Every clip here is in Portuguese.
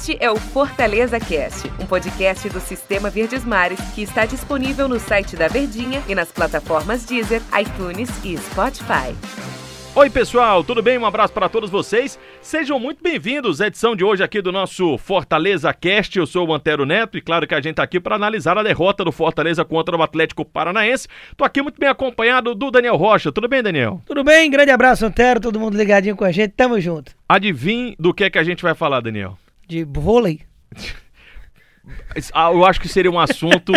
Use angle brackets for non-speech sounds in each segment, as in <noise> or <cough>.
Este é o Fortaleza Cast, um podcast do Sistema Verdes Mares que está disponível no site da Verdinha e nas plataformas Deezer, iTunes e Spotify. Oi, pessoal, tudo bem? Um abraço para todos vocês. Sejam muito bem-vindos à edição de hoje aqui do nosso Fortaleza Cast. Eu sou o Antero Neto e claro que a gente está aqui para analisar a derrota do Fortaleza contra o Atlético Paranaense. Tô aqui muito bem acompanhado do Daniel Rocha. Tudo bem, Daniel? Tudo bem? Grande abraço, Antero. Todo mundo ligadinho com a gente. Tamo junto. Adivinhe do que é que a gente vai falar, Daniel? De vôlei. Ah, eu acho que seria um assunto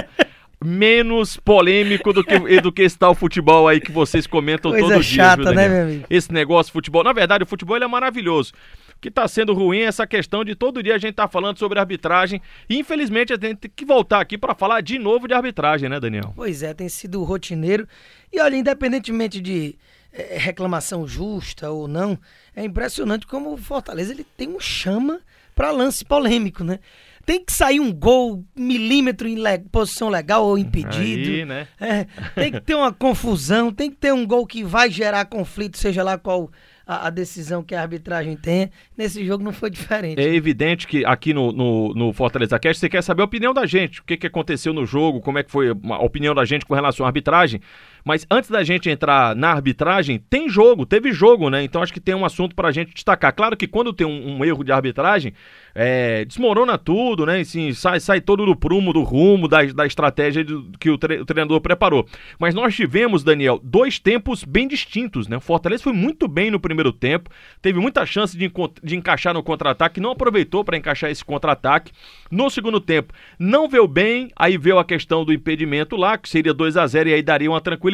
menos polêmico do que, do que esse tal futebol aí que vocês comentam Coisa todo dia. chata, viu, né, meu amigo? Esse negócio de futebol. Na verdade, o futebol é maravilhoso. O que está sendo ruim é essa questão de todo dia a gente tá falando sobre arbitragem. E infelizmente a gente tem que voltar aqui para falar de novo de arbitragem, né, Daniel? Pois é, tem sido rotineiro. E olha, independentemente de eh, reclamação justa ou não, é impressionante como o Fortaleza ele tem um chama para lance polêmico, né? Tem que sair um gol milímetro em le- posição legal ou impedido. Aí, né? É, tem que ter uma confusão, tem que ter um gol que vai gerar conflito, seja lá qual a, a decisão que a arbitragem tenha. Nesse jogo não foi diferente. É evidente que aqui no, no, no Fortaleza Cast você quer saber a opinião da gente, o que, que aconteceu no jogo, como é que foi a opinião da gente com relação à arbitragem. Mas antes da gente entrar na arbitragem, tem jogo, teve jogo, né? Então acho que tem um assunto pra gente destacar. Claro que quando tem um, um erro de arbitragem, é, desmorona tudo, né? Assim, sai, sai todo do prumo, do rumo, da, da estratégia do- que o, tre- o treinador preparou. Mas nós tivemos, Daniel, dois tempos bem distintos, né? O Fortaleza foi muito bem no primeiro tempo, teve muita chance de, de encaixar no contra-ataque, não aproveitou para encaixar esse contra-ataque. No segundo tempo, não veio bem, aí veio a questão do impedimento lá, que seria 2 a 0 e aí daria uma tranquilidade.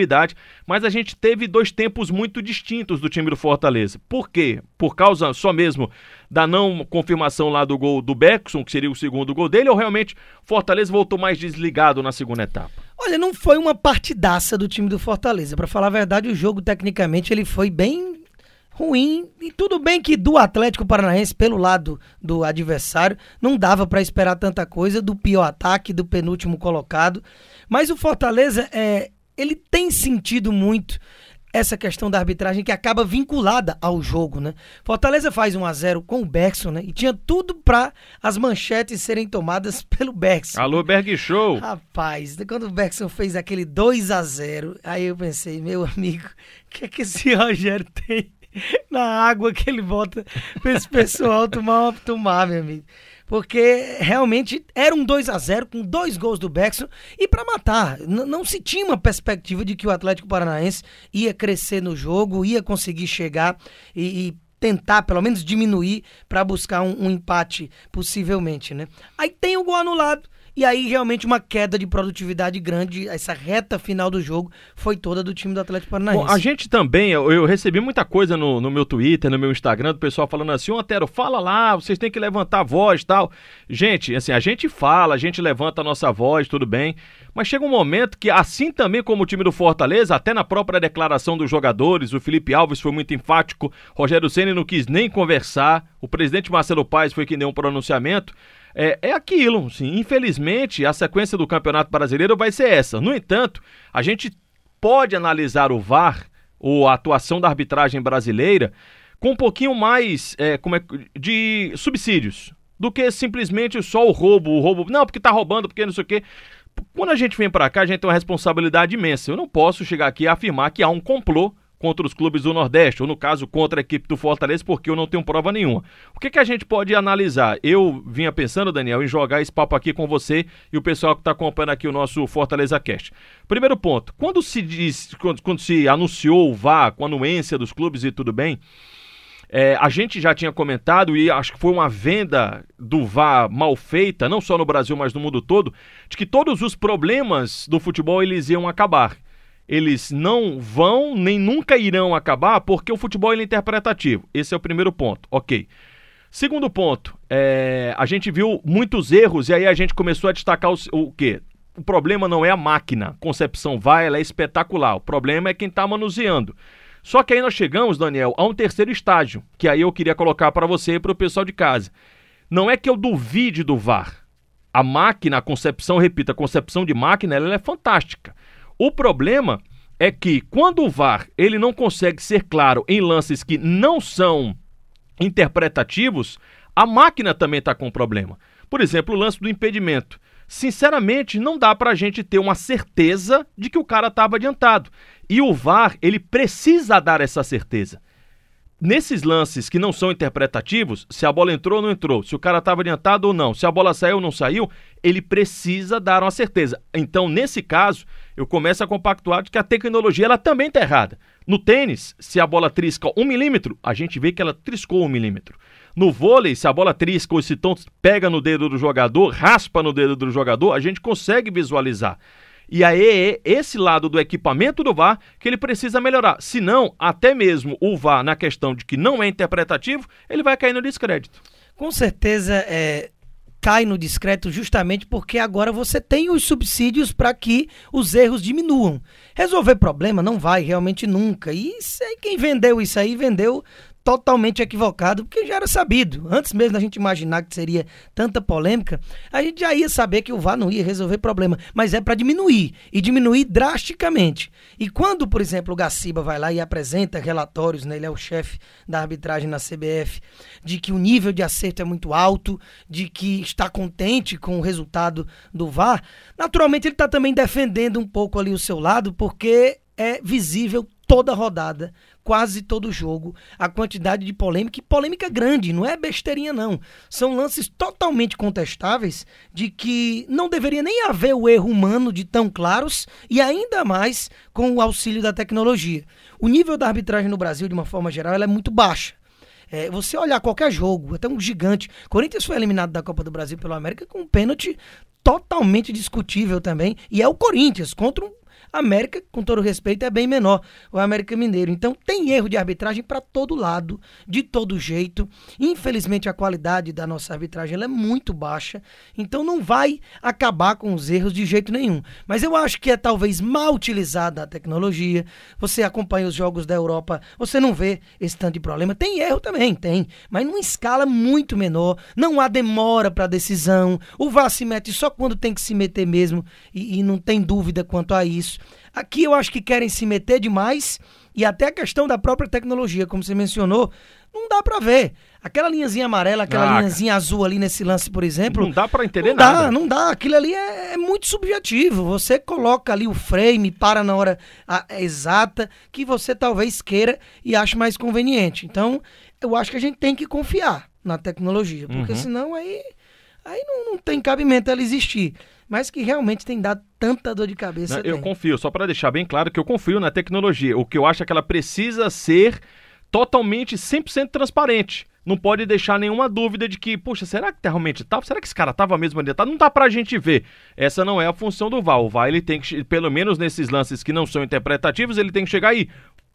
Mas a gente teve dois tempos muito distintos do time do Fortaleza. Por quê? Por causa só mesmo da não confirmação lá do gol do Beckson, que seria o segundo gol dele, ou realmente Fortaleza voltou mais desligado na segunda etapa? Olha, não foi uma partidaça do time do Fortaleza. Pra falar a verdade, o jogo tecnicamente ele foi bem ruim. E tudo bem que do Atlético Paranaense, pelo lado do adversário, não dava pra esperar tanta coisa do pior ataque, do penúltimo colocado. Mas o Fortaleza, é, ele tem sentido muito essa questão da arbitragem que acaba vinculada ao jogo, né? Fortaleza faz 1 a 0 com o Bergson, né? E tinha tudo pra as manchetes serem tomadas <laughs> pelo Bergson. Alô, Berg Show! Rapaz, quando o Beckson fez aquele 2 a 0 aí eu pensei, meu amigo, o que é que esse <laughs> Rogério tem na água que ele bota pra esse pessoal tomar, tomar meu amigo? Porque realmente era um 2 a 0 com dois gols do Beckson e pra matar. Não se tinha uma perspectiva de que o Atlético Paranaense ia crescer no jogo, ia conseguir chegar e, e tentar pelo menos diminuir pra buscar um, um empate possivelmente, né? Aí tem o gol anulado e aí realmente uma queda de produtividade grande. Essa reta final do jogo foi toda do time do Atlético Paranaense. Bom, a gente também, eu, eu recebi muita coisa no, no meu Twitter, no meu Instagram, do pessoal falando assim, ô Antero, fala lá, vocês têm que levantar a voz tal. Gente, assim, a gente fala, a gente levanta a nossa voz, tudo bem, mas chega um momento que, assim também como o time do Fortaleza, até na própria declaração dos jogadores, o Felipe Alves foi muito enfático, Rogério Ceni não quis nem conversar, o presidente Marcelo Paes foi quem deu um pronunciamento, é, é aquilo, sim. Infelizmente, a sequência do Campeonato Brasileiro vai ser essa. No entanto, a gente pode analisar o VAR, ou a atuação da arbitragem brasileira, com um pouquinho mais é, como é, de subsídios do que simplesmente só o roubo, o roubo. Não, porque tá roubando, porque não sei o quê. Quando a gente vem pra cá, a gente tem uma responsabilidade imensa. Eu não posso chegar aqui e afirmar que há um complô contra os clubes do Nordeste, ou no caso contra a equipe do Fortaleza, porque eu não tenho prova nenhuma. O que, que a gente pode analisar? Eu vinha pensando, Daniel, em jogar esse papo aqui com você e o pessoal que está acompanhando aqui o nosso Fortaleza Cast. Primeiro ponto, quando se diz, quando, quando se anunciou o VAR com a anuência dos clubes e tudo bem, é, a gente já tinha comentado, e acho que foi uma venda do VAR mal feita, não só no Brasil, mas no mundo todo, de que todos os problemas do futebol eles iam acabar. Eles não vão nem nunca irão acabar porque o futebol é interpretativo. Esse é o primeiro ponto. Ok. Segundo ponto, é, a gente viu muitos erros e aí a gente começou a destacar o, o quê? O problema não é a máquina. Concepção vai, ela é espetacular. O problema é quem está manuseando. Só que aí nós chegamos, Daniel, a um terceiro estágio, que aí eu queria colocar para você e para o pessoal de casa. Não é que eu duvide do VAR. A máquina, a concepção, repita, a concepção de máquina, ela é fantástica. O problema é que quando o VAR ele não consegue ser claro em lances que não são interpretativos, A máquina também está com problema. Por exemplo, o lance do impedimento. Sinceramente, não dá para a gente ter uma certeza de que o cara estava adiantado. E o VAR, ele precisa dar essa certeza. Nesses lances que não são interpretativos, se a bola entrou ou não entrou, se o cara estava adiantado ou não, se a bola saiu ou não saiu, ele precisa dar uma certeza. Então, nesse caso, eu começo a compactuar de que a tecnologia ela também está errada. No tênis, se a bola trisca um milímetro, a gente vê que ela triscou um milímetro. No vôlei, se a bola trisca ou se tom pega no dedo do jogador, raspa no dedo do jogador, a gente consegue visualizar. E aí é esse lado do equipamento do VAR que ele precisa melhorar. Se não, até mesmo o VAR, na questão de que não é interpretativo, ele vai cair no descrédito. Com certeza é, cai no discreto justamente porque agora você tem os subsídios para que os erros diminuam. Resolver problema não vai realmente nunca. E quem vendeu isso aí vendeu totalmente equivocado, porque já era sabido. Antes mesmo da gente imaginar que seria tanta polêmica, a gente já ia saber que o VAR não ia resolver problema, mas é para diminuir e diminuir drasticamente. E quando, por exemplo, o Gaciba vai lá e apresenta relatórios, né, ele é o chefe da arbitragem na CBF, de que o nível de acerto é muito alto, de que está contente com o resultado do VAR, naturalmente ele está também defendendo um pouco ali o seu lado, porque é visível toda rodada quase todo jogo, a quantidade de polêmica, e polêmica grande, não é besteirinha não. São lances totalmente contestáveis de que não deveria nem haver o erro humano de tão claros e ainda mais com o auxílio da tecnologia. O nível da arbitragem no Brasil, de uma forma geral, é muito baixa. É, você olhar qualquer jogo, até um gigante. Corinthians foi eliminado da Copa do Brasil pelo América com um pênalti totalmente discutível também. E é o Corinthians contra um América, com todo respeito, é bem menor, o América Mineiro. Então tem erro de arbitragem para todo lado, de todo jeito. Infelizmente a qualidade da nossa arbitragem é muito baixa, então não vai acabar com os erros de jeito nenhum. Mas eu acho que é talvez mal utilizada a tecnologia. Você acompanha os jogos da Europa, você não vê esse tanto de problema. Tem erro também, tem, mas numa escala muito menor. Não há demora para decisão. O VAR se mete só quando tem que se meter mesmo e, e não tem dúvida quanto a isso. Aqui eu acho que querem se meter demais e até a questão da própria tecnologia, como você mencionou, não dá para ver. Aquela linhazinha amarela, aquela ah, linhazinha azul ali nesse lance, por exemplo. Não dá para entender não nada. Dá, não dá. Aquilo ali é, é, muito subjetivo. Você coloca ali o frame, para na hora a, a, exata que você talvez queira e ache mais conveniente. Então, eu acho que a gente tem que confiar na tecnologia, porque uhum. senão aí, aí não, não tem cabimento ela existir mas que realmente tem dado tanta dor de cabeça. Não, eu confio, só para deixar bem claro que eu confio na tecnologia. O que eu acho é que ela precisa ser totalmente 100% transparente. Não pode deixar nenhuma dúvida de que, puxa, será que realmente estava? Será que esse cara estava mesmo adiantado? Não dá para a gente ver. Essa não é a função do VAR. O VAR, ele tem que, pelo menos nesses lances que não são interpretativos, ele tem que chegar aí.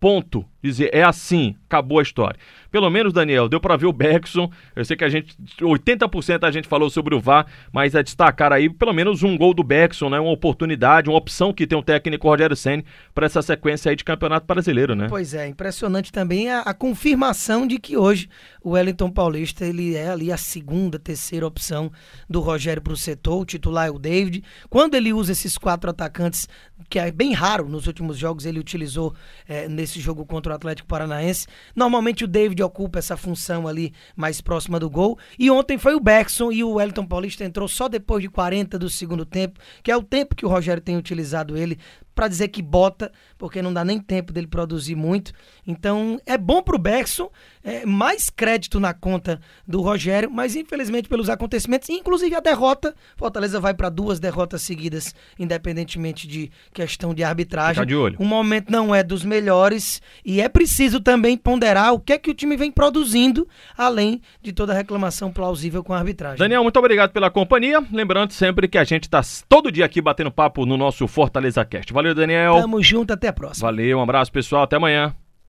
Ponto. Dizer, é assim, acabou a história. Pelo menos, Daniel, deu para ver o Beckson. Eu sei que a gente, 80% a gente falou sobre o VAR, mas é destacar aí pelo menos um gol do Beckson, né? Uma oportunidade, uma opção que tem o técnico Rogério Senni para essa sequência aí de Campeonato Brasileiro, né? Pois é, impressionante também a, a, confirmação de que hoje o Wellington Paulista, ele é ali a segunda, terceira opção do Rogério para o setor, o titular é o David. Quando ele usa esses quatro atacantes, que é bem raro nos últimos jogos, ele utilizou é, nesse jogo contra o Atlético Paranaense. Normalmente o David ocupa essa função ali mais próxima do gol. E ontem foi o Beckson e o Wellington Paulista entrou só depois de 40 do segundo tempo, que é o tempo que o Rogério tem utilizado ele para dizer que bota, porque não dá nem tempo dele produzir muito. Então é bom para o Bergson, é, mais crédito na conta do Rogério, mas infelizmente pelos acontecimentos, inclusive a derrota, Fortaleza vai para duas derrotas seguidas, independentemente de questão de arbitragem. de olho. O momento não é dos melhores e é preciso também ponderar o que é que o time vem produzindo, além de toda a reclamação plausível com a arbitragem. Daniel, muito obrigado pela companhia. Lembrando sempre que a gente está todo dia aqui batendo papo no nosso Fortaleza Cast. Valeu, Daniel. Tamo junto, até a próxima. Valeu, um abraço, pessoal, até amanhã.